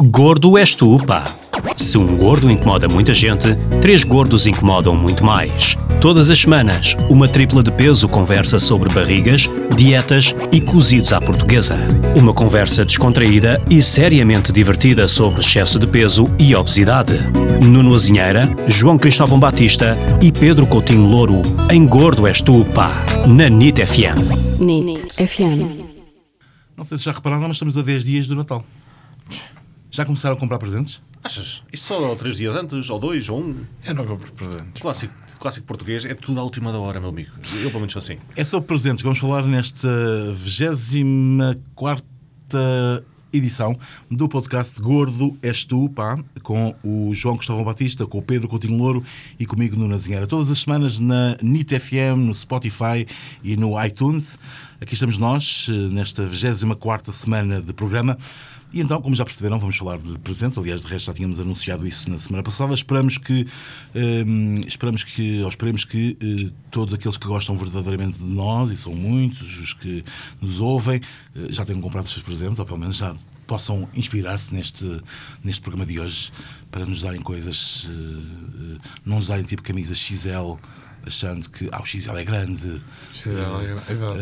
Gordo és tu, pá. Se um gordo incomoda muita gente, três gordos incomodam muito mais. Todas as semanas, uma tripla de peso conversa sobre barrigas, dietas e cozidos à portuguesa. Uma conversa descontraída e seriamente divertida sobre excesso de peso e obesidade. Nuno Azinheira, João Cristóvão Batista e Pedro Coutinho Louro, em Gordo és tu, pá, na NIT FM. NIT FM. Não sei se já repararam, mas estamos a 10 dias do Natal. Já começaram a comprar presentes? Achas? Isto só três dias antes, ou dois, ou um. Eu não compro presentes. Clássico, clássico português é tudo à última da hora, meu amigo. Eu, pelo menos, sou assim. É sobre presentes que vamos falar nesta 24 edição do podcast Gordo És Tu, pá, com o João Cristóvão Batista, com o Pedro Coutinho Louro e comigo no Nazinheira. Todas as semanas na NIT FM, no Spotify e no iTunes. Aqui estamos nós, eh, nesta 24 semana de programa. E então, como já perceberam, vamos falar de presentes. Aliás, de resto já tínhamos anunciado isso na semana passada. Esperamos que, hum, esperamos que, ou esperemos que eh, todos aqueles que gostam verdadeiramente de nós, e são muitos os que nos ouvem, eh, já tenham comprado os seus presentes, ou pelo menos já possam inspirar-se neste, neste programa de hoje para nos darem coisas, eh, não nos darem tipo camisa XL, achando que ah, o XL é grande. Exato.